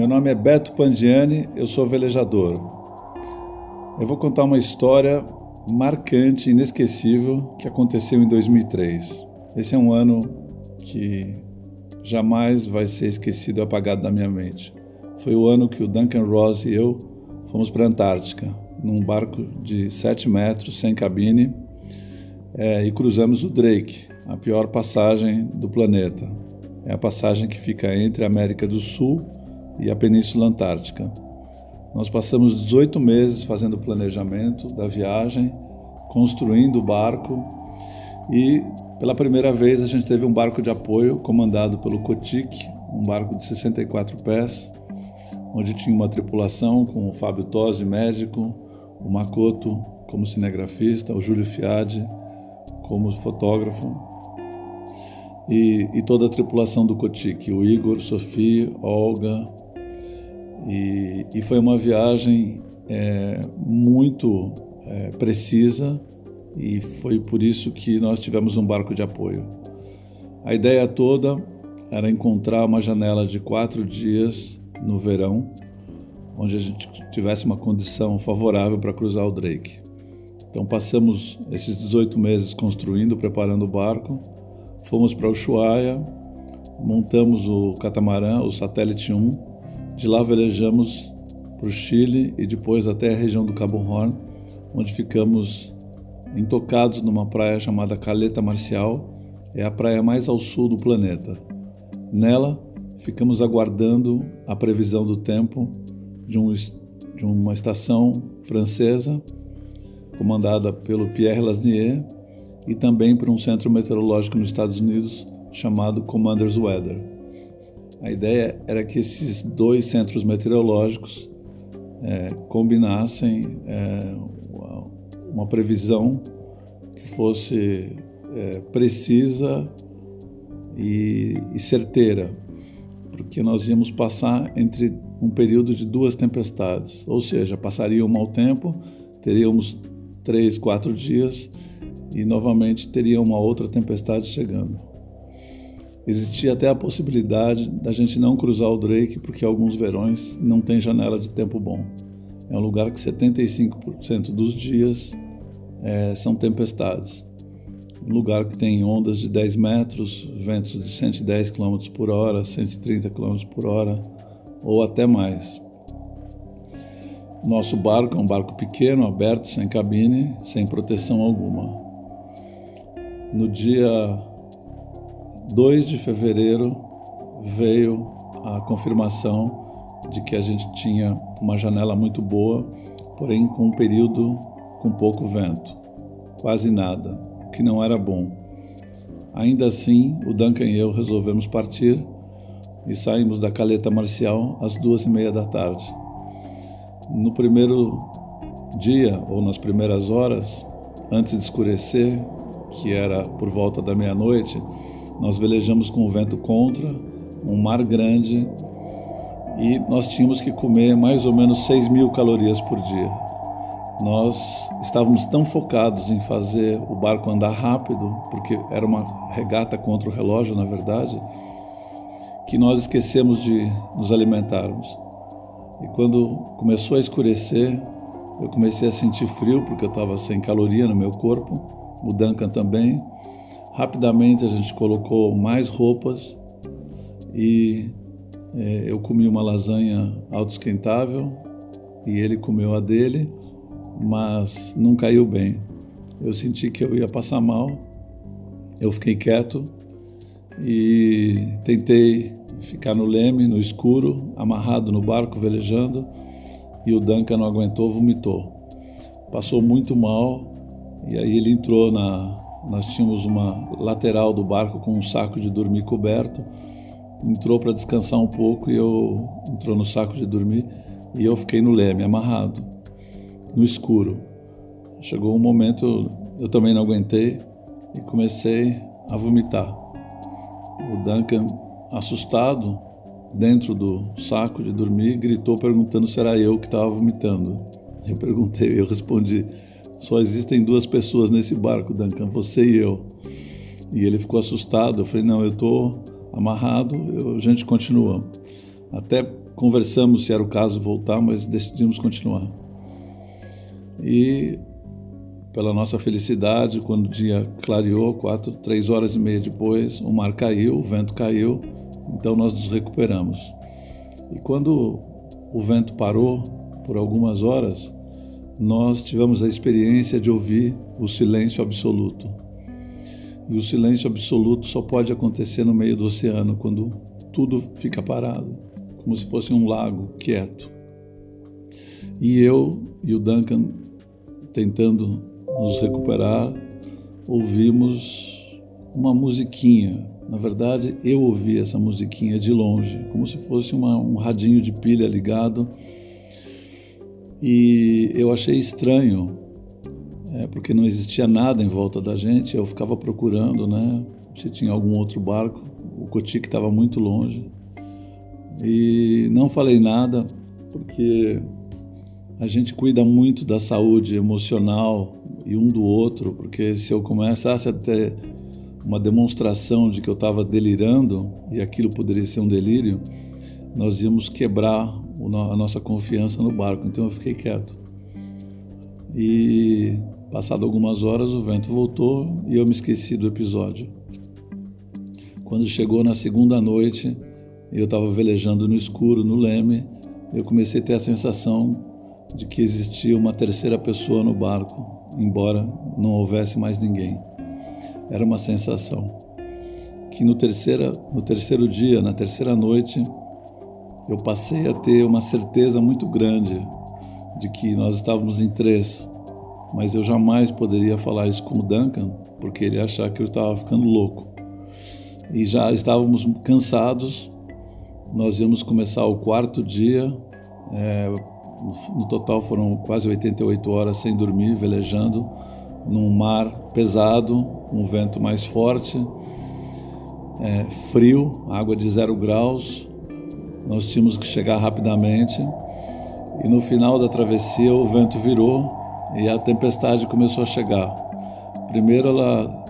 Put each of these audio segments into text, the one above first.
Meu nome é Beto Pandiani, eu sou velejador. Eu vou contar uma história marcante, inesquecível, que aconteceu em 2003. Esse é um ano que jamais vai ser esquecido apagado da minha mente. Foi o ano que o Duncan Ross e eu fomos para a Antártica, num barco de 7 metros, sem cabine, é, e cruzamos o Drake, a pior passagem do planeta. É a passagem que fica entre a América do Sul e a Península Antártica. Nós passamos 18 meses fazendo planejamento da viagem, construindo o barco e pela primeira vez a gente teve um barco de apoio comandado pelo Cotic, um barco de 64 pés, onde tinha uma tripulação com o Fábio Tosi, médico, o Makoto como cinegrafista, o Júlio Fiade como fotógrafo e, e toda a tripulação do Cotic, o Igor, Sofia, Olga, e, e foi uma viagem é, muito é, precisa e foi por isso que nós tivemos um barco de apoio. A ideia toda era encontrar uma janela de quatro dias no verão, onde a gente tivesse uma condição favorável para cruzar o Drake. Então passamos esses 18 meses construindo, preparando o barco, fomos para Ushuaia, montamos o catamarã, o Satélite 1, de lá velejamos para o Chile e depois até a região do Cabo Horn, onde ficamos intocados numa praia chamada Caleta Marcial, é a praia mais ao sul do planeta. Nela, ficamos aguardando a previsão do tempo de, um, de uma estação francesa comandada pelo Pierre Lasnier e também por um centro meteorológico nos Estados Unidos chamado Commander's Weather. A ideia era que esses dois centros meteorológicos é, combinassem é, uma previsão que fosse é, precisa e, e certeira, porque nós íamos passar entre um período de duas tempestades, ou seja, passaria um mau tempo, teríamos três, quatro dias e novamente teria uma outra tempestade chegando. Existia até a possibilidade da gente não cruzar o Drake porque alguns verões não tem janela de tempo bom. É um lugar que 75% dos dias é, são tempestades. Um lugar que tem ondas de 10 metros, ventos de 110 km por hora, 130 km por hora ou até mais. Nosso barco é um barco pequeno, aberto, sem cabine, sem proteção alguma. No dia 2 de fevereiro veio a confirmação de que a gente tinha uma janela muito boa, porém com um período com pouco vento, quase nada, o que não era bom. Ainda assim, o Duncan e eu resolvemos partir e saímos da caleta marcial às duas e meia da tarde. No primeiro dia, ou nas primeiras horas, antes de escurecer, que era por volta da meia-noite, nós velejamos com o vento contra, um mar grande, e nós tínhamos que comer mais ou menos 6 mil calorias por dia. Nós estávamos tão focados em fazer o barco andar rápido, porque era uma regata contra o relógio, na verdade, que nós esquecemos de nos alimentarmos. E quando começou a escurecer, eu comecei a sentir frio, porque eu estava sem caloria no meu corpo, o Duncan também. Rapidamente a gente colocou mais roupas e é, eu comi uma lasanha autoesquentável e ele comeu a dele, mas não caiu bem. Eu senti que eu ia passar mal, eu fiquei quieto e tentei ficar no leme, no escuro, amarrado no barco, velejando, e o Duncan não aguentou, vomitou. Passou muito mal e aí ele entrou na, nós tínhamos uma lateral do barco com um saco de dormir coberto. Entrou para descansar um pouco e eu entrou no saco de dormir e eu fiquei no leme, amarrado, no escuro. Chegou um momento, eu também não aguentei e comecei a vomitar. O Duncan, assustado, dentro do saco de dormir, gritou perguntando se era eu que estava vomitando. Eu perguntei, eu respondi: só existem duas pessoas nesse barco, Duncan, você e eu. E ele ficou assustado. Eu falei: Não, eu estou amarrado, eu, a gente continua. Até conversamos se era o caso voltar, mas decidimos continuar. E pela nossa felicidade, quando o dia clareou, quatro, três horas e meia depois, o mar caiu, o vento caiu, então nós nos recuperamos. E quando o vento parou por algumas horas, nós tivemos a experiência de ouvir o silêncio absoluto. E o silêncio absoluto só pode acontecer no meio do oceano, quando tudo fica parado, como se fosse um lago quieto. E eu e o Duncan, tentando nos recuperar, ouvimos uma musiquinha. Na verdade, eu ouvi essa musiquinha de longe, como se fosse uma, um radinho de pilha ligado. E eu achei estranho, é, porque não existia nada em volta da gente. Eu ficava procurando, né, se tinha algum outro barco. O Cotique estava muito longe. E não falei nada, porque a gente cuida muito da saúde emocional e um do outro, porque se eu começasse a ter uma demonstração de que eu estava delirando e aquilo poderia ser um delírio, nós íamos quebrar a nossa confiança no barco. Então eu fiquei quieto. E passado algumas horas o vento voltou e eu me esqueci do episódio. Quando chegou na segunda noite, eu estava velejando no escuro no leme, eu comecei a ter a sensação de que existia uma terceira pessoa no barco embora não houvesse mais ninguém. Era uma sensação que no, terceira, no terceiro dia, na terceira noite, eu passei a ter uma certeza muito grande de que nós estávamos em três, mas eu jamais poderia falar isso com o Duncan, porque ele ia achar que eu estava ficando louco. E já estávamos cansados, nós íamos começar o quarto dia, é, no total foram quase 88 horas sem dormir, velejando num mar pesado, um vento mais forte, é, frio, água de zero graus. Nós tínhamos que chegar rapidamente e no final da travessia o vento virou e a tempestade começou a chegar. Primeiro ela,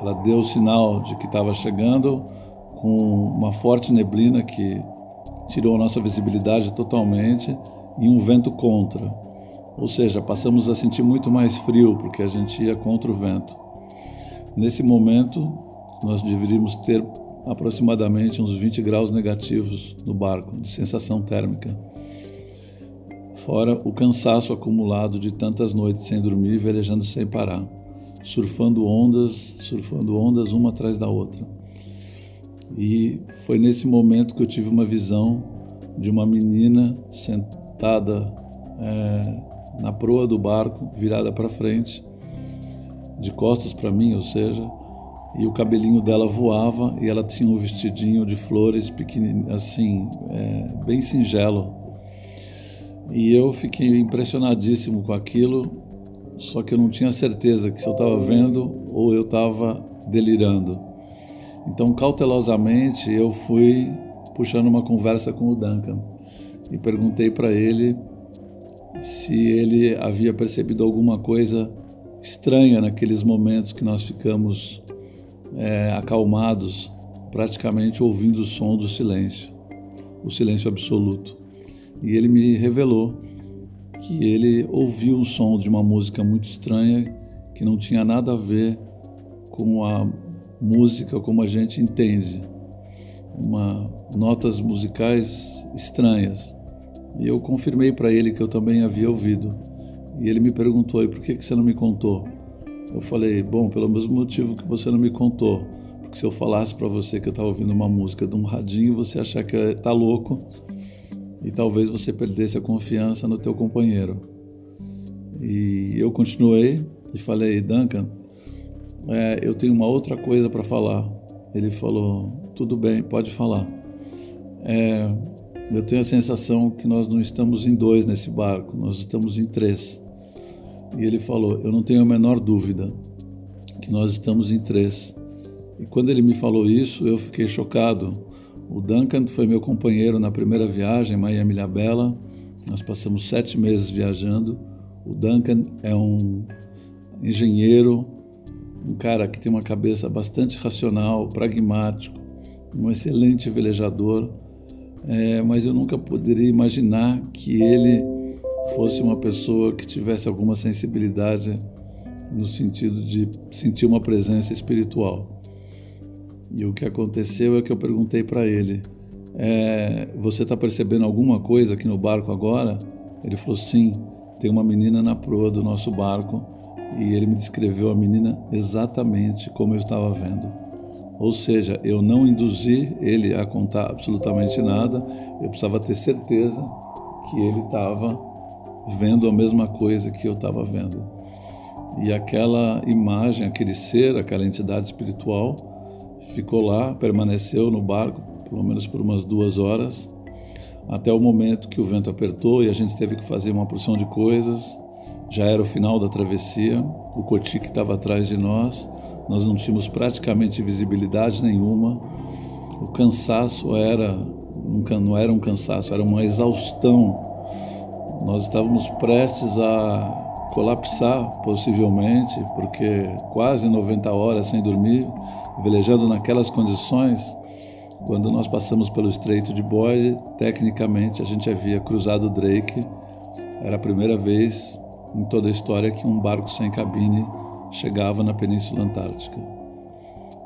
ela deu o sinal de que estava chegando com uma forte neblina que tirou nossa visibilidade totalmente e um vento contra. Ou seja, passamos a sentir muito mais frio porque a gente ia contra o vento. Nesse momento, nós deveríamos ter aproximadamente uns 20 graus negativos no barco, de sensação térmica. Fora o cansaço acumulado de tantas noites sem dormir, velejando sem parar, surfando ondas, surfando ondas uma atrás da outra. E foi nesse momento que eu tive uma visão de uma menina sentada é, na proa do barco, virada para frente, de costas para mim, ou seja, e o cabelinho dela voava e ela tinha um vestidinho de flores pequenininho, assim, é, bem singelo. E eu fiquei impressionadíssimo com aquilo, só que eu não tinha certeza que se eu estava vendo ou eu estava delirando. Então, cautelosamente, eu fui puxando uma conversa com o Duncan e perguntei para ele se ele havia percebido alguma coisa estranha naqueles momentos que nós ficamos é, acalmados, praticamente ouvindo o som do silêncio, o silêncio absoluto. E ele me revelou que ele ouviu o som de uma música muito estranha que não tinha nada a ver com a música como a gente entende, uma notas musicais estranhas. E eu confirmei para ele que eu também havia ouvido. E ele me perguntou: e por que, que você não me contou? Eu falei: bom, pelo mesmo motivo que você não me contou. Porque se eu falasse para você que eu estava ouvindo uma música de um radinho, você achar que está louco e talvez você perdesse a confiança no teu companheiro. E eu continuei e falei: Duncan, é, eu tenho uma outra coisa para falar. Ele falou: tudo bem, pode falar. É, eu tenho a sensação que nós não estamos em dois nesse barco, nós estamos em três. E ele falou: Eu não tenho a menor dúvida que nós estamos em três. E quando ele me falou isso, eu fiquei chocado. O Duncan foi meu companheiro na primeira viagem, Miami Ilha Bela. Nós passamos sete meses viajando. O Duncan é um engenheiro, um cara que tem uma cabeça bastante racional, pragmático, um excelente velejador é, mas eu nunca poderia imaginar que ele fosse uma pessoa que tivesse alguma sensibilidade no sentido de sentir uma presença espiritual. E o que aconteceu é que eu perguntei para ele: é, Você está percebendo alguma coisa aqui no barco agora? Ele falou: Sim, tem uma menina na proa do nosso barco. E ele me descreveu a menina exatamente como eu estava vendo. Ou seja, eu não induzi ele a contar absolutamente nada, eu precisava ter certeza que ele estava vendo a mesma coisa que eu estava vendo. E aquela imagem, aquele ser, aquela entidade espiritual ficou lá, permaneceu no barco, pelo menos por umas duas horas, até o momento que o vento apertou e a gente teve que fazer uma porção de coisas. Já era o final da travessia, o Coti que estava atrás de nós, nós não tínhamos praticamente visibilidade nenhuma. O cansaço era não era um cansaço, era uma exaustão. Nós estávamos prestes a colapsar, possivelmente, porque quase 90 horas sem dormir, velejando naquelas condições, quando nós passamos pelo Estreito de Boyd, tecnicamente a gente havia cruzado o Drake. Era a primeira vez em toda a história que um barco sem cabine chegava na Península Antártica.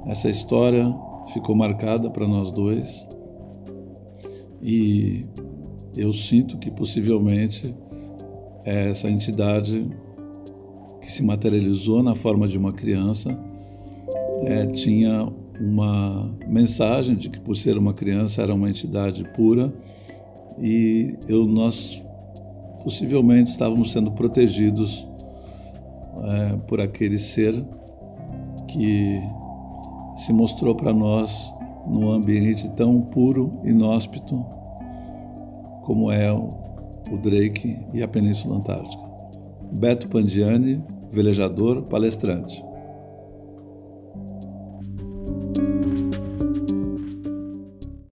Essa história ficou marcada para nós dois e eu sinto que possivelmente essa entidade que se materializou na forma de uma criança é, tinha uma mensagem de que por ser uma criança era uma entidade pura e eu nós possivelmente estávamos sendo protegidos é, por aquele ser que se mostrou para nós num ambiente tão puro, inóspito como é o Drake e a Península Antártica. Beto Pandiani, velejador, palestrante.